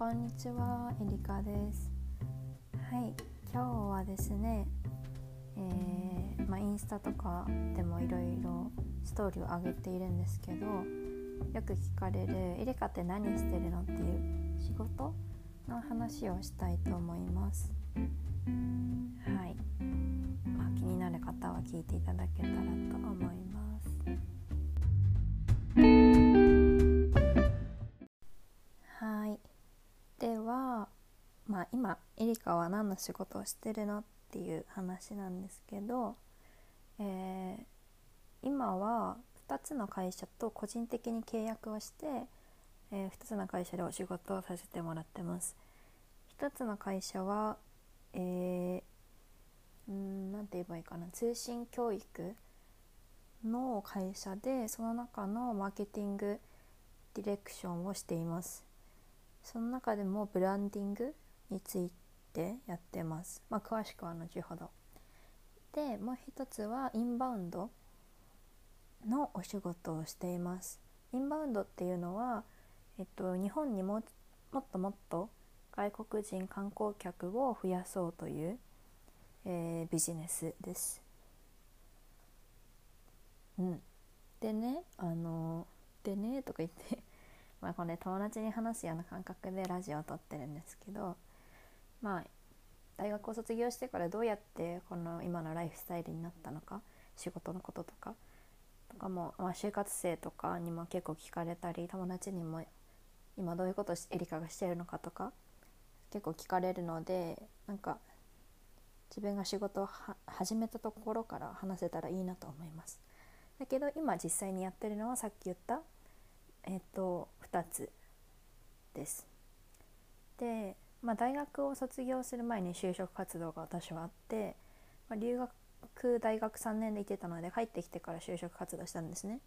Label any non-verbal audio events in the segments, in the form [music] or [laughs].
こんにちは、エリカです。はい、今日はですね、えーまあ、インスタとかでもいろいろストーリーを上げているんですけど、よく聞かれる「エリカって何してるの?」っていう仕事の話をしたいと思います。はい、まあ、気になる方は聞いていただけたらと思います。まあ、今エリカは何の仕事をしてるのっていう話なんですけど、えー今は2つの会社と個人的に契約をして、え2つの会社でお仕事をさせてもらってます。1つの会社は、えー、うんなんて言えばいいかな通信教育の会社でその中のマーケティングディレクションをしていますその中でもブランディングについてやってます。まあ詳しくは後ほど。でもう一つはインバウンドのお仕事をしています。インバウンドっていうのは、えっと、日本にももっともっと外国人観光客を増やそうという、えービジネスです。うん。でねあのでねとか言ってまあこれ友達に話すような感覚でラジオを撮ってるんですけどまあ大学を卒業してからどうやってこの今のライフスタイルになったのか仕事のこととかとかも、まあ、就活生とかにも結構聞かれたり友達にも今どういうことをエリカがしてるのかとか結構聞かれるのでなんか自分が仕事を始めたところから話せたらいいなと思います。だけど今実際にやってるのはさっき言ったえっと2つです。で、まあ、大学を卒業する前に就職活動が私はあって、まあ、留学大学3年で行ってたので帰ってきてから就職活動したんですね。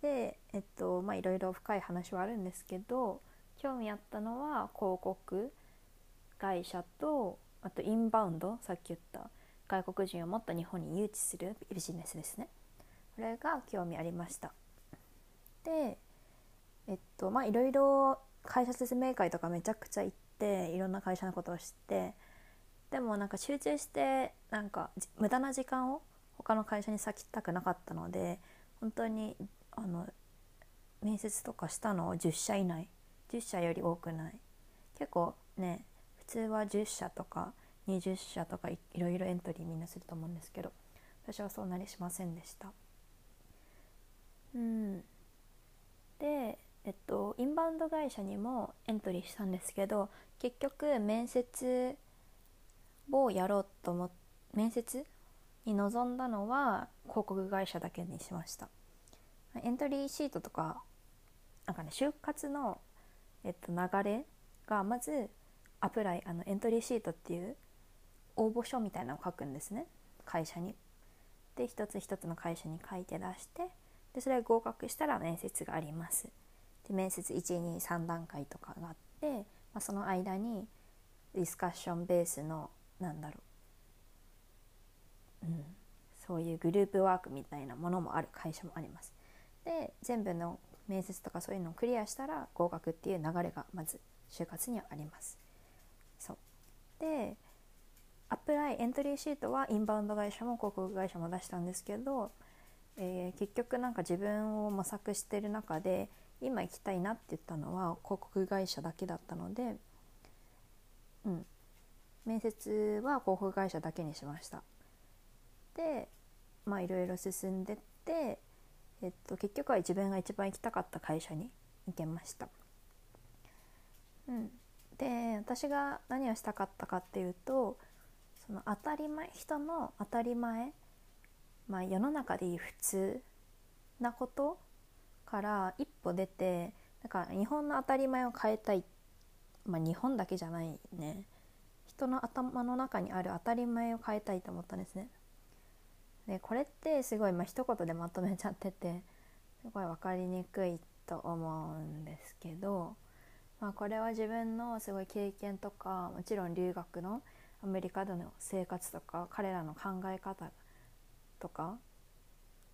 でえっとまあいろいろ深い話はあるんですけど興味あったのは広告会社とあとインバウンドさっき言った外国人をもっと日本に誘致するビジネスですね。これが興味ありました。でえっとまあいろいろ会社説明会とかめちゃくちゃ行っていろんな会社のことを知ってでもなんか集中してなんか無駄な時間を他の会社に割きたくなかったので本当にあの面接とかしたのを10社以内10社より多くない結構ね普通は10社とか20社とかいろいろエントリーみんなすると思うんですけど私はそうなりしませんでした。うん、で、えっと、インバウンド会社にもエントリーしたんですけど結局面接をやろうと思って面接に臨んだのは広告会社だけにしましたエントリーシートとかなんかね就活の、えっと、流れがまずアプライあのエントリーシートっていう応募書みたいなのを書くんですね会社に。で一つ一つの会社に書いて出してでそれ合格したら面接があります。で面接123段階とかがあって、まあ、その間にディスカッションベースのなんだろう、うん、そういうグループワークみたいなものもある会社もあります。で全部の面接とかそういうのをクリアしたら合格っていう流れがまず就活にはあります。そうでアプライエントリーシートはインバウンド会社も広告会社も出したんですけど、えー結局なんか自分を模索してる中で今行きたいなって言ったのは広告会社だけだったので、うん、面接は広告会社だけにしました。でまあいろいろ進んでって、えっと、結局は自分が一番行きたかった会社に行けました。うん、で私が何をしたかったかっていうとその当たり前人の当たり前、まあ、世の中でいい普通なことから一歩出てだから日本の当たり前を変えたい、まあ、日本だけじゃないね人の頭の中にある当たり前を変えたいと思ったんですね。でこれってすごい、まあ一言でまとめちゃっててすごい分かりにくいと思うんですけど、まあ、これは自分のすごい経験とかもちろん留学のアメリカでの生活とか彼らの考え方とか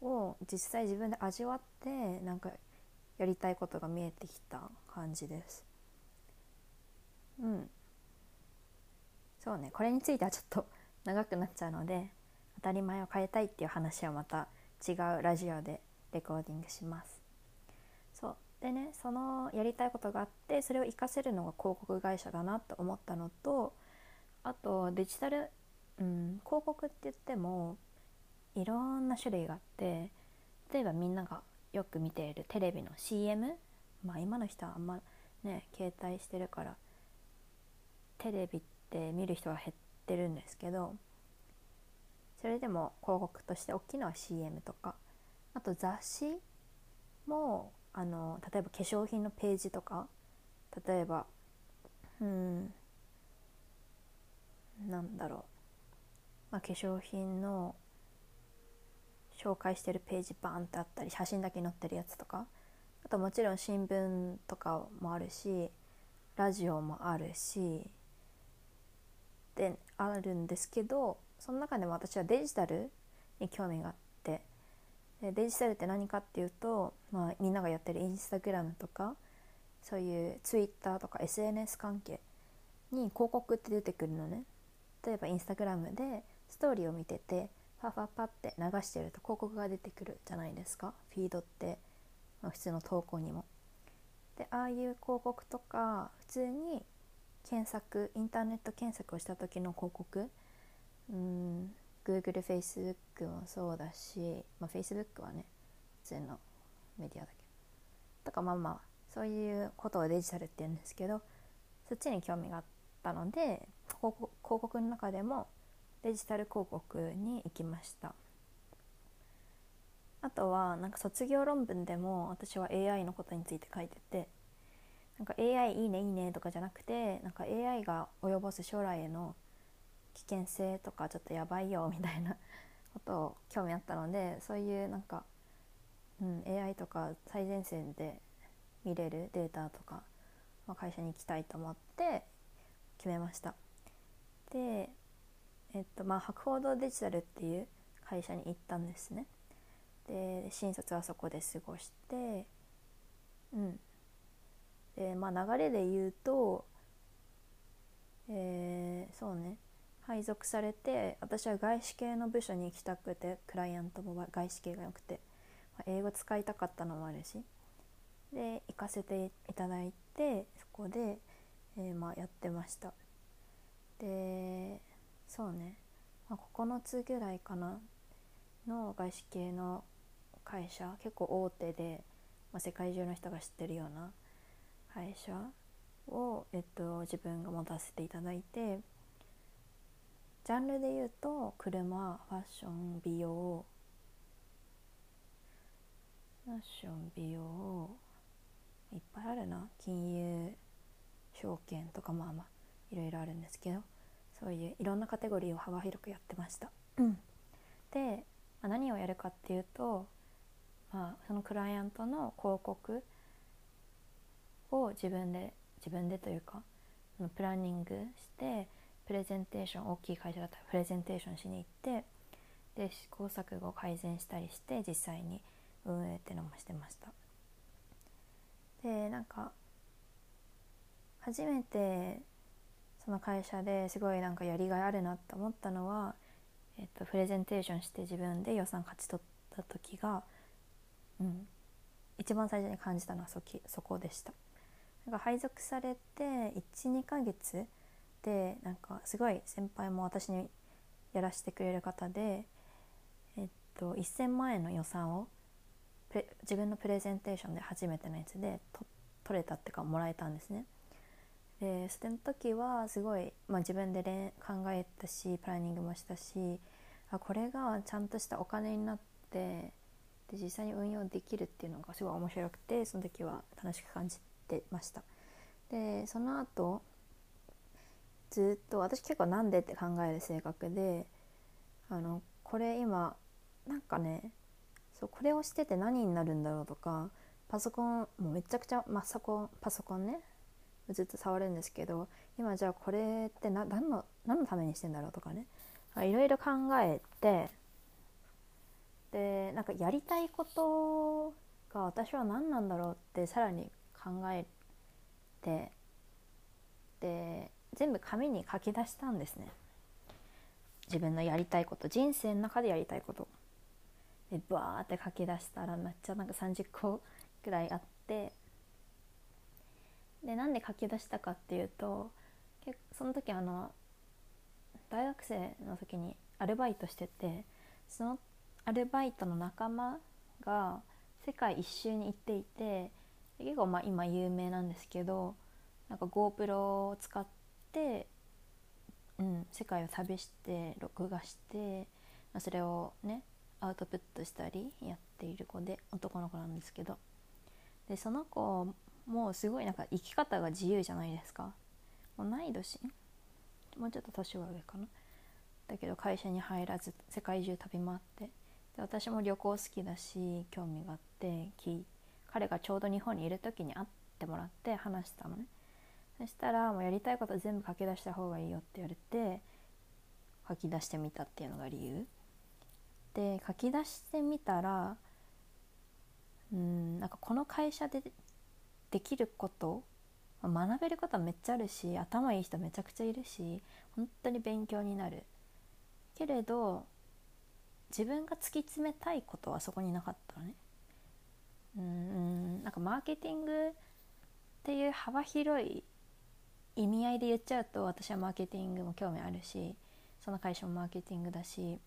を実際自分で味わってなんかやりたいことが見えてきた感じです。うん。そうね。これについてはちょっと [laughs] 長くなっちゃうので当たり前を変えたいっていう話はまた違うラジオでレコーディングします。そう。でねそのやりたいことがあってそれを活かせるのが広告会社だなと思ったのとあとデジタル、うん、広告って言ってもいろんな種類があって例えばみんながよく見ているテレビの CM まあ今の人はあんまね携帯してるからテレビって見る人が減ってるんですけどそれでも広告として大きいのは CM とかあと雑誌もあの例えば化粧品のページとか例えばうんなんだろう、まあ、化粧品の紹介してるページバーンってあったり写真だけ載ってるやつとかあともちろん新聞とかもあるしラジオもあるしであるんですけどその中でも私はデジタルに興味があってでデジタルって何かっていうと、まあ、みんながやってるインスタグラムとかそういうツイッターとか SNS 関係に広告って出てくるのね。例えばインスタグラムでストーリーを見ててパパパって流してると広告が出てくるじゃないですか。フィードって、まあ、普通の投稿にも。でああいう広告とか普通に検索インターネット検索をした時の広告。うん Google、Facebook もそうだし、まあ、Facebook はね普通のメディアだけど。とかまあまあそういうことをデジタルって言うんですけどそっちに興味があったので広告の中でもデジタル広告に行きました。あとはなんか卒業論文でも私は AI のことについて書いててなんか AI いいねいいねとかじゃなくてなんか AI が及ぼす将来への危険性とかちょっとやばいよ [laughs] みたいなことを興味あったのでそういうなんか、うん、AI とか最前線で見れるデータとか、まあ、会社に行きたいと思って決めました。でえっとまあ、博報堂デジタルっていう会社に行ったんですね。で新卒はそこで過ごしてうん。でまあ流れで言うとえー、そうね。配属されて私は外資系の部署に行きたくてクライアントも外資系がよくて、まあ、英語使いたかったのもあるしで行かせていただいてそこで、えー、まあやってました。でそうね、まあ、9つぐらいかなの外資系の会社結構大手で、まあ、世界中の人が知ってるような会社を、えっと、自分が持たせていただいてジャンルで言うと車ファッション美容。ファッション美容。いっぱいあるな。金融証券とかまあまあいろいろあるんですけど。そういういろんなカテゴリーを幅広くやってました。で、まあ、何をやるかっていうと、まあ、そのクライアントの広告を自分で自分でというかプランニングしてプレゼンテーション大きい会社だったらプレゼンテーションしに行ってで試行錯誤を改善したりして実際に運営っていうのもしてましたでなんか初めてその会社ですごいなんかやりがいあるなって思ったのは、えっと、プレゼンテーションして自分で予算勝ち取った時が、うん、一番最初に感じたのはそきそこでした。なんか配属されて12ヶ月でなんかすごい先輩も私にやらせてくれる方で、えっと、1,000万円の予算を自分のプレゼンテーションで初めてのやつで取れたっていうかもらえたんですね。でその時はすごい、まあ、自分で考えたしプランニングもしたしあこれがちゃんとしたお金になってで実際に運用できるっていうのがすごい面白くてその時は楽しく感じてました。でその後ずっと私結構なんでって考える性格であのこれ今なんかねそうこれをしてて何になるんだろうとかパソコンもうめちゃくちゃ、まあ、パソコパソコンねずっと触るんですけど今じゃあこれって何の何のためにしてんだろうとかね。いろいろ考えてでなんかやりたいことが私は何なんだろうってさらに考えてで全部紙に書き出したんですね。自分のやりたいこと人生の中でやりたいこと。でバーって書き出したらめっちゃなんか30個くらいあってでなんで書き出したかっていうとその時あの大学生の時にアルバイトしててそのアルバイトの仲間が世界一周に行っていて結構まあ今有名なんですけどなんか GoPro を使って、うん、世界を旅して録画して、ま、それをねアウトプットしたりやっている子で男の子なんですけど。でその子もうすごいなんか生き方が自由じゃないですか。同い年もうちょっと年は上かな。だけど会社に入らず世界中飛び回って。で私も旅行好きだし興味があって彼がちょうど日本にいる時に会ってもらって話したのね。そしたらもうやりたいこと全部書き出した方がいいよって言われて書き出してみたっていうのが理由。で書き出してみたらうんなんかこの会社でできること学べることはめっちゃあるし頭いい人めちゃくちゃいるし本当に勉強になる。けれど自分が突き詰めたいことはそこになかったのね。うんなんかマーケティングっていう幅広い意味合いで言っちゃうと私はマーケティングも興味あるしその会社もマーケティングだし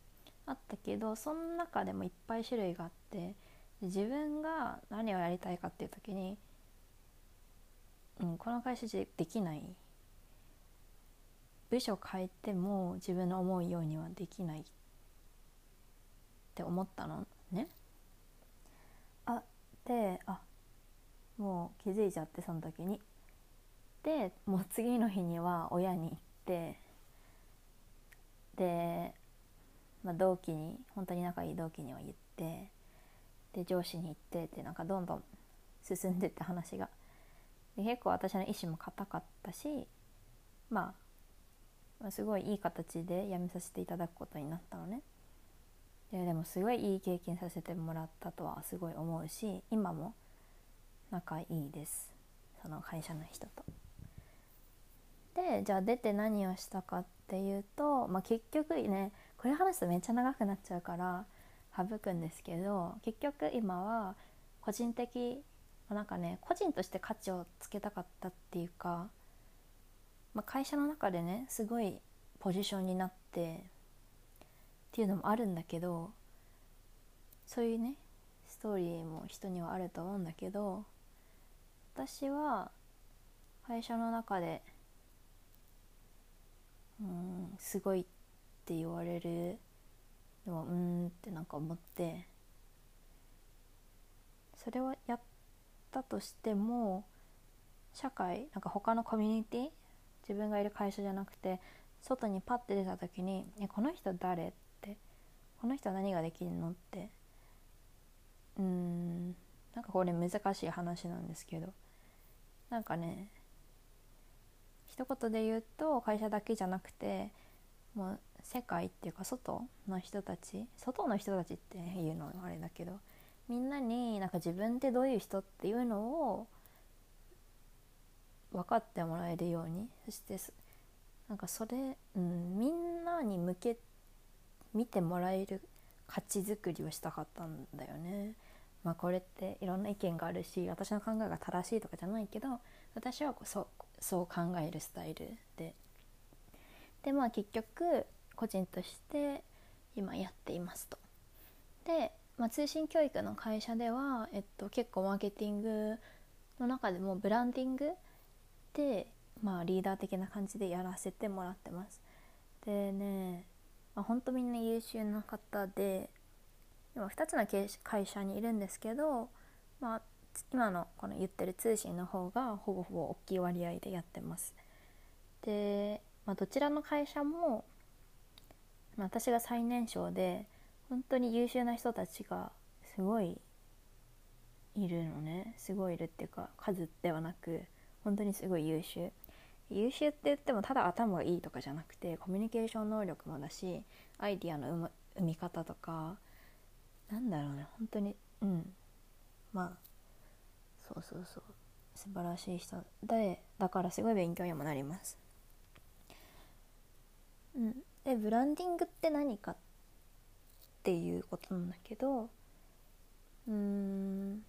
あったけどその中でもいっぱい種類があって自分が何をやりたいかっていう時にうん、この会社じゃできない部署変えても自分の思うようにはできないって思ったのね。あであもう気づいちゃってその時に。でもう次の日には親に行ってで、まあ、同期に本当に仲いい同期には言ってで上司に行ってってなんかどんどん進んでって話が。で結構私の意志も固かったし、まあ、まあすごいいい形で辞めさせていただくことになったのねででもすごいいい経験させてもらったとはすごい思うし今も仲いいですその会社の人と。でじゃあ出て何をしたかっていうと、まあ、結局ねこれ話すとめっちゃ長くなっちゃうから省くんですけど結局今は個人的なんかね個人として価値をつけたかったっていうか、まあ、会社の中でねすごいポジションになってっていうのもあるんだけどそういうねストーリーも人にはあると思うんだけど私は会社の中でうんすごいって言われるでもうんってなんか思ってそれをやっったとしても社会なんか他のコミュニティ自分がいる会社じゃなくて外にパッて出た時に「えこの人誰?」って「この人は何ができるの?」ってうーんなんかこれ難しい話なんですけどなんかね一言で言うと会社だけじゃなくてもう世界っていうか外の人たち外の人たちっていうのはあれだけどみんなになんか自分ってどういう人っていうのを分かってもらえるようにそしてなんかそれ、うん、みんなに向け見てもらえる価値づくりをしたかったんだよね。まあ、これっていろんな意見があるし私の考えが正しいとかじゃないけど私はそうそう考えるスタイルででまあ結局個人として今やっていますと。でまあ、通信教育の会社では、えっと、結構マーケティングの中でもブランディングで、まあ、リーダー的な感じでやらせてもらってます。でね、まあ、ほんとみんな優秀な方で今2つの会社にいるんですけど、まあ、今のこの言ってる通信の方がほぼほぼ大きい割合でやってます。で、まあ、どちらの会社も、まあ、私が最年少で本当に優秀な人たちがすごいいるのね。すごいいるっていうか数ではなく本当にすごい優秀。優秀って言ってもただ頭がいいとかじゃなくてコミュニケーション能力もだしアイディアの生み方とかなんだろうね。本当にうん。まあそうそうそう。素晴らしい人。でだからすごい勉強にもなります。うん、でブランディングって何かっていうことなんだけどうーん。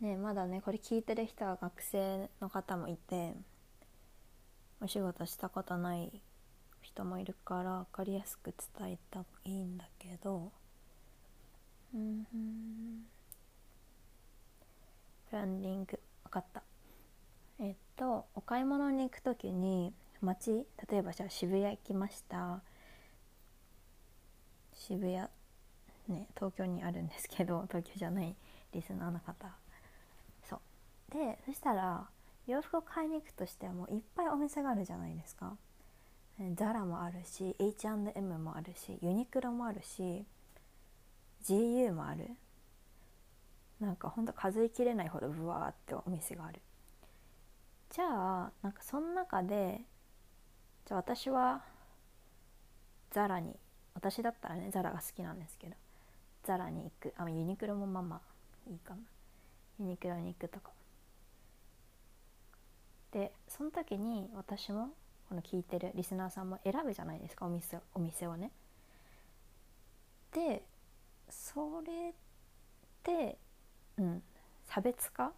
ねまだねこれ聞いてる人は学生の方もいてお仕事したことない人もいるから分かりやすく伝えたいいんだけどうんブランディング。分かった。えっとお買い物に行く時に街例えばじゃあ渋谷行きました。渋谷ね東京にあるんですけど [laughs] 東京じゃないリスナーの方。そう。でそしたら洋服を買いに行くとしてはもいっぱいお店があるじゃないですか。ザラもあるし H&M もあるしユニクロもあるし GU もある。なんかほんと数えきれないほどブワーってお店がある。じゃあなんかその中でじゃあ私はザラに私だったらねザラが好きなんですけどザラに行くあユニクロもまあまあいいかな。ユニクロに行くとか。でその時に私もこの聞いてるリスナーさんも選ぶじゃないですかお店お店をね。でそれってうん差別化？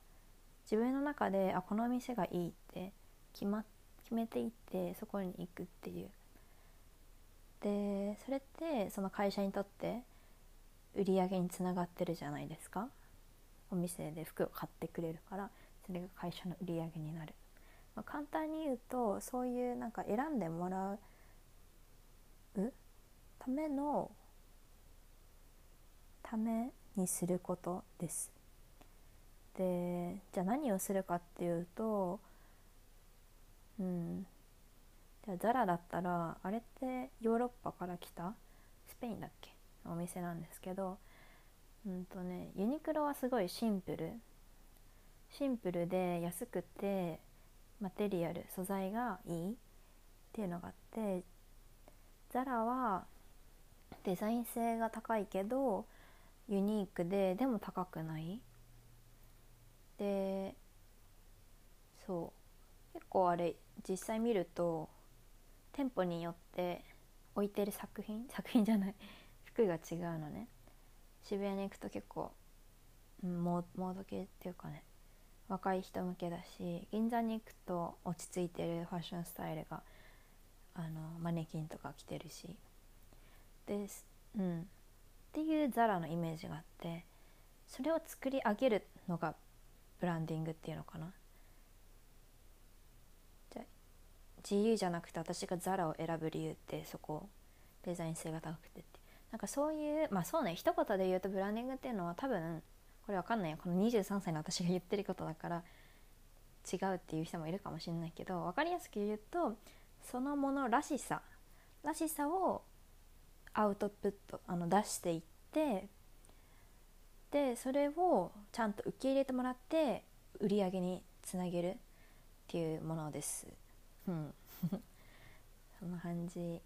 自分の中であこのお店がいいって決,、ま、決めていってそこに行くっていうでそれってその会社にとって売り上げにつながってるじゃないですかお店で服を買ってくれるからそれが会社の売り上げになるまあ、簡単に言うとそういうなんか選んでもらうためのためにすることです。でじゃあ何をするかっていうとうんゃあザラだったらあれってヨーロッパから来たスペインだっけ？お店なんですけどうんとねユニクロはすごいシンプル。シンプルで安くてマテリアル素材がいいっていうのがあってザラはデザイン性が高いけどユニークででも高くない。でそう。結構あれ実際見ると店舗によって置いてる作品？[laughs] 作品じゃない。服が違うのね。渋谷に行くと結構、うん、モード系っていうかね。若い人向けだし銀座に行くと落ち着いてるファッションスタイルがあのマネキンとか着てるし。です、うん、っていうザラのイメージがあってそれを作り上げるのがブランディングっていうのかなじゃ自由じゃなくて私がザラを選ぶ理由ってそこ。デザイン性が高くてって。なんかそういうまあそうね一言で言うとブランディングっていうのは多分これわかんないよ。この23歳の私が言ってることだから違うっていう人もいるかもしれないけど分かりやすく言うとそのものらしさ。らしさをアウトプットあの出していってでそれをちゃんと受け入れてもらって売り上げにつなげるっていうものです。うん、[laughs] そんな感じっ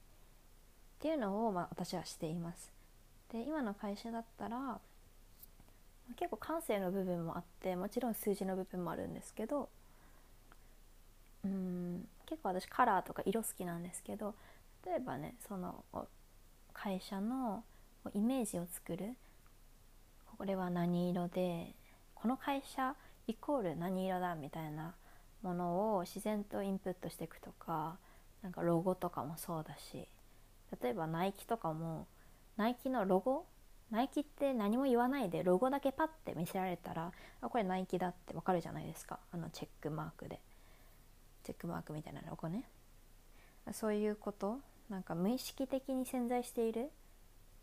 ていうのを、まあ、私はしています。で今の会社だったら結構感性の部分もあってもちろん数字の部分もあるんですけどうん結構私カラーとか色好きなんですけど例えばねその会社のイメージを作るこれは何色でこの会社イコール何色だみたいなものを自然とインプットしていくとかなんかロゴとかもそうだし例えばナイキとかもナイキのロゴナイキって何も言わないでロゴだけパッて見せられたらあこれナイキだってわかるじゃないですか。あのチェックマークで。チェックマークみたいなロゴね。そういうこと。なんか無意識的に潜在している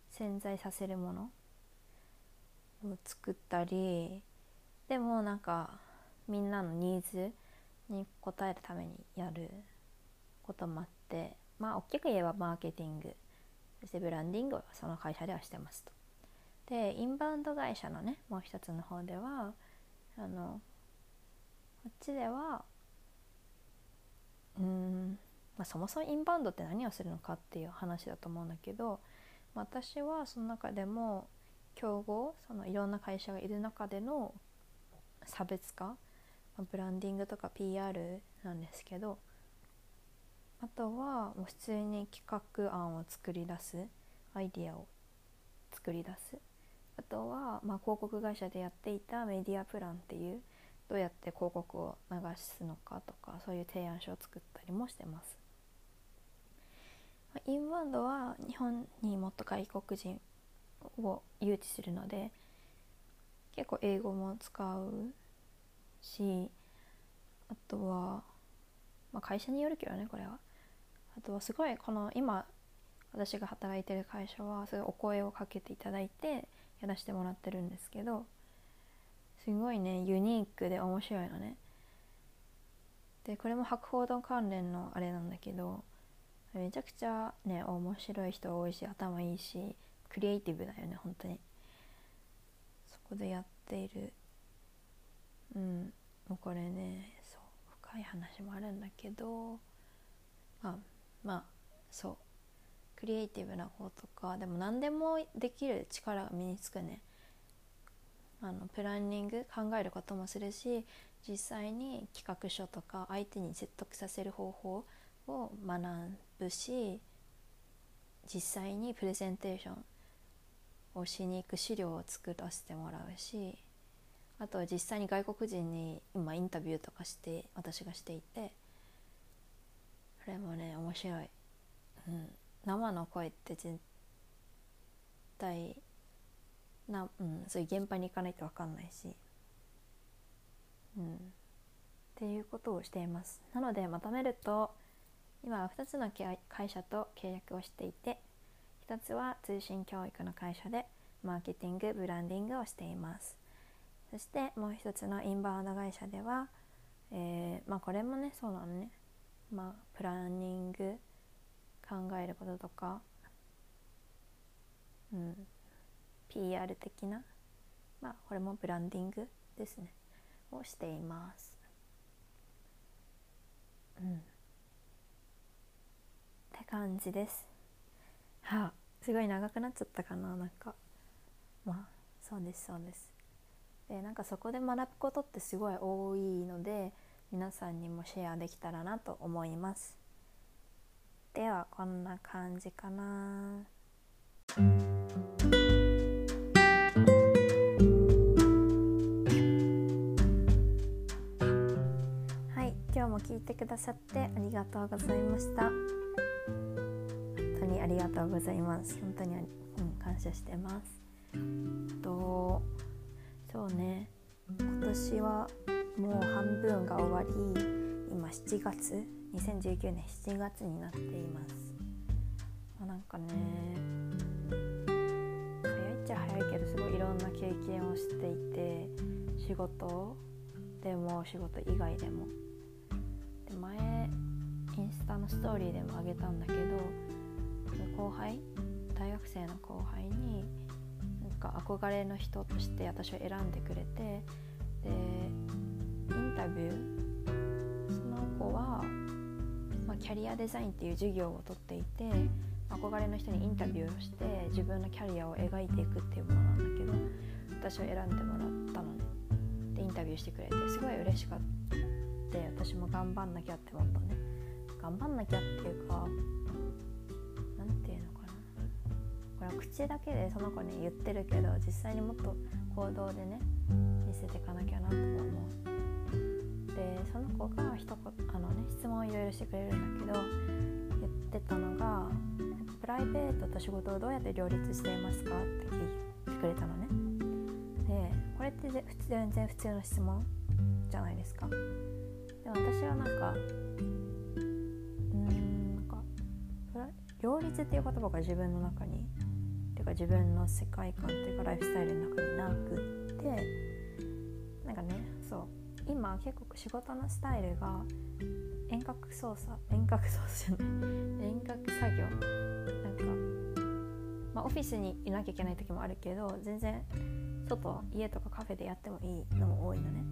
潜在させるものを作ったりでもなんかみんなのニーズに応えるためにやることもあってまあ大きく言えばマーケティングそしてブランディングをその会社ではしてますと。でインバウンド会社のねもう一つの方ではあのこっちではうん、まあ、そもそもインバウンドって何をするのかっていう話だと思うんだけど私はその中でも競合そのいろんな会社がいる中での差別化ブランディングとか PR なんですけどあとはもう普通に企画案を作り出すアイディアを作り出すあとは、まあ、広告会社でやっていたメディアプランっていうどうやって広告を流すのかとかそういう提案書を作ったりもしてます。インバウンドは日本にもっと外国人を誘致するので結構英語も使うしあとは、まあ、会社によるけどねこれは。あとはすごいこの今私が働いてる会社はすごいお声をかけていただいてやらせてもらってるんですけどすごいねユニークで面白いのね。でこれも博報堂関連のあれなんだけどめちゃくちゃね面白い人多いし頭いいしクリエイティブだよね本当に。そこでやっている。うん。もうこれねそう深い話もあるんだけどまあまあそう。クリエイティブな方とかでも何でもできる力が身につくね。あのプランニング考えることもするし実際に企画書とか相手に説得させる方法を学ぶし実際にプレゼンテーションをしに行く資料を作らせてもらうしあとは実際に外国人に今インタビューとかして私がしていてそれもね面白い、うん、生の声って絶対な、うん、そういう現場に行かないと分かんないし、うん、っていうことをしています。なのでまとめると今は2つの会社と契約をしていて1つは通信教育の会社でマーケティングブランディングをしています。そしてもう一つのインバウンド会社では、えー、まあこれもねそうなのね。まあプランニング考えることとか、うん、PR 的なまあこれもブランディングですね。をしています。うん。って感じです。はあすごい長くなっちゃったかななんか。まあそうですそうです。でなんかそこで学ぶことってすごい多いので皆さんにもシェアできたらなと思います。ではこんな感じかな。はい今日も聞いてくださってありがとうございました。本当にありがとうございます。本当に、うん、感謝してます。とそうね。今年はもう半分が終わり今7月2019年7月になっています、まあ、なんかね早いっちゃ早いけどすごいいろんな経験をしていて仕事でも仕事以外でも。で前インスタのストーリーでもあげたんだけど後輩大学生の後輩にか憧れの人として私を選んでくれてでインタビューその子はまキャリアデザインっていう授業をとっていて憧れの人にインタビューをして自分のキャリアを描いていくっていうものなんだけど私を選んでもらったの。ねでインタビューしてくれてすごい嬉しかった。私も頑張んなきゃって思ったね。頑張んなきゃっていうかこれは口だけでその子に言ってるけど実際にもっと行動でね見せていかなきゃなとか思うでその子が一言あの、ね、質問をいろいろしてくれるんだけど言ってたのが「プライベートと仕事をどうやって両立していますか?」って聞いてくれたのね。でこれって全然普通の質問じゃないですか。で私はなんかうんなんか両立っていう言葉が自分の中にいうか自分の世界観っていうかライフスタイルの中になくってなんかねそう今結構仕事のスタイルが遠隔操作遠隔操作じゃない遠隔作業なんか、まあ、オフィスにいなきゃいけない時もあるけど全然外家とかカフェでやってもいいのも多いのね。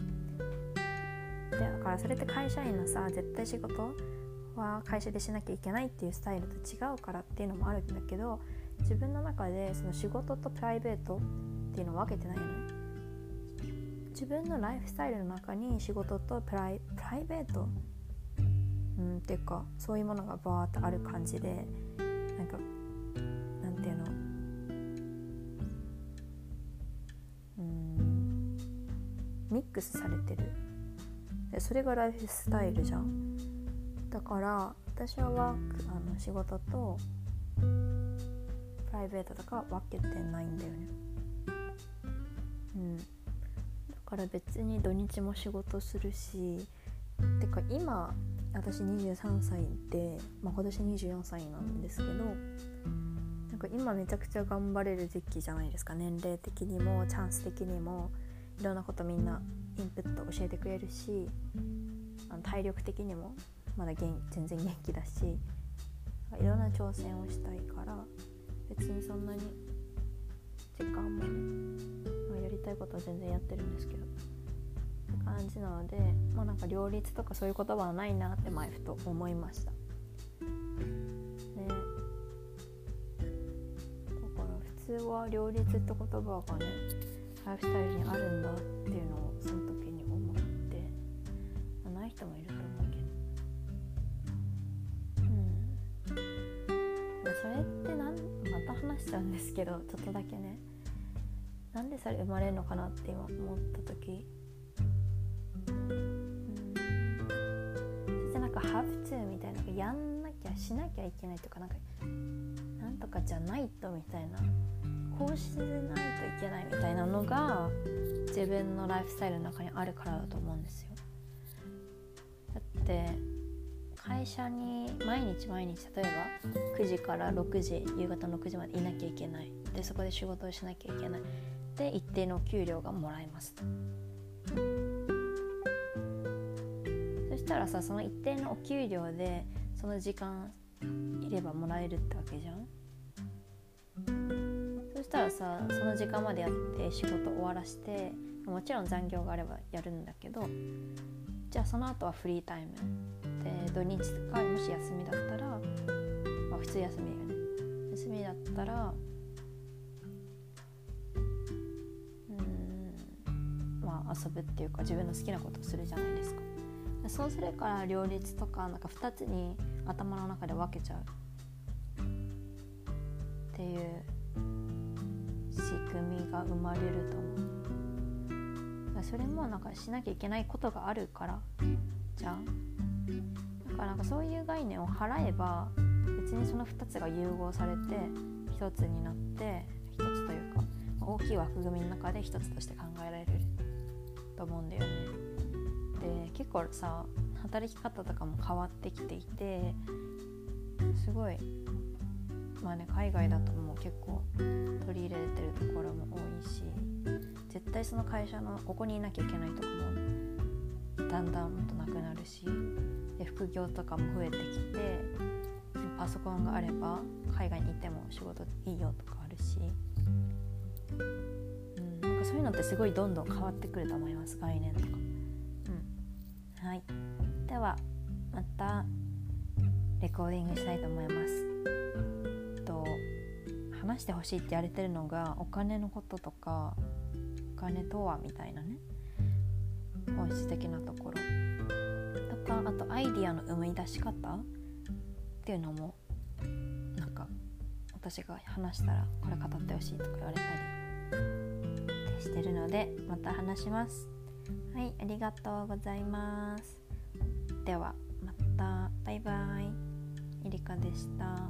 でだからそれって会社員のさ絶対仕事は会社でしなきゃいけないっていうスタイルと違うからっていうのもあるんだけど自分の中でその仕事とプライベートっていうのを分けてないよね。自分のライフスタイルの中に仕事とプライプライベートうんっていうかそういうものがバーってある感じでなんかなんていうの？うんミックスされてる。でそれがライフスタイルじゃん。だから私はワークあの仕事とライベートとか分けてないんだよね。うん。だから別に土日も仕事するしてか今私23歳で、まあ、今年24歳なんですけどなんか今めちゃくちゃ頑張れる時期じゃないですか。年齢的にもチャンス的にもいろんなことみんなインプット教えてくれるしあの体力的にもまだ元全然元気だしいろんな挑戦をしたいから別にそんなに時間もね、まあ、やりたいことは全然やってるんですけどって感じなのでまあなんか両立とかそういう言葉はないなって前ふと思いました。ね。だから普通は両立って言葉がねライフスタイルにあるんだっていうのをその時にまたんですけどちょっとだけね。なんでそれ生まれるのかなって今思った時。か have to みたいなやんなきゃしなきゃいけないとかなんかなんとかじゃないとみたいな。こうしないといけないみたいなのが自分のライフスタイルの中にあるからだと思うんですよ。だって会社に毎日毎日例えば9時から6時夕方の6時までいなきゃいけない。でそこで仕事をしなきゃいけない。で一定の給料がもらえますそしたらさその一定のお給料でその時間いればもらえるってわけじゃん。そしたらさその時間までやって仕事終わらしてもちろん残業があればやるんだけどじゃあその後はフリータイム。で土日とかもし休みだったらまあ普通休みよね。休みだったらうんまあ遊ぶっていうか自分の好きなことをするじゃないですか。そうするから両立とかなんか2つに頭の中で分けちゃう。っていう仕組みが生まれると思う。それもなんかしなきゃいけないことがあるからじゃん。からなんかそういう概念を払えば別にその2つが融合されて1つになって1つというか大きい枠組みの中で1つとして考えられると思うんだよね。で結構さ働き方とかも変わってきていてすごいまあね海外だともう結構取り入れてるところも多いし絶対その会社のここにいなきゃいけないとかもだんだんもっとなくなるしで副業とかも増えてきてパソコンがあれば海外に行っても仕事いいよとかあるし、うん、なんかそういうのってすごいどんどん変わってくると思います概念とか。うん。はい。ではまたレコーディングしたいと思います。と話してほしいって言われてるのがお金のこととかお金とはみたいなね。本質的なところ。あとアイディアの生み出し方？っていうのもなんか私が話したらこれ語ってほしいとか言われたりしてるのでまた話します。はいありがとうございます。ではまた。バイバイ。えりかでした。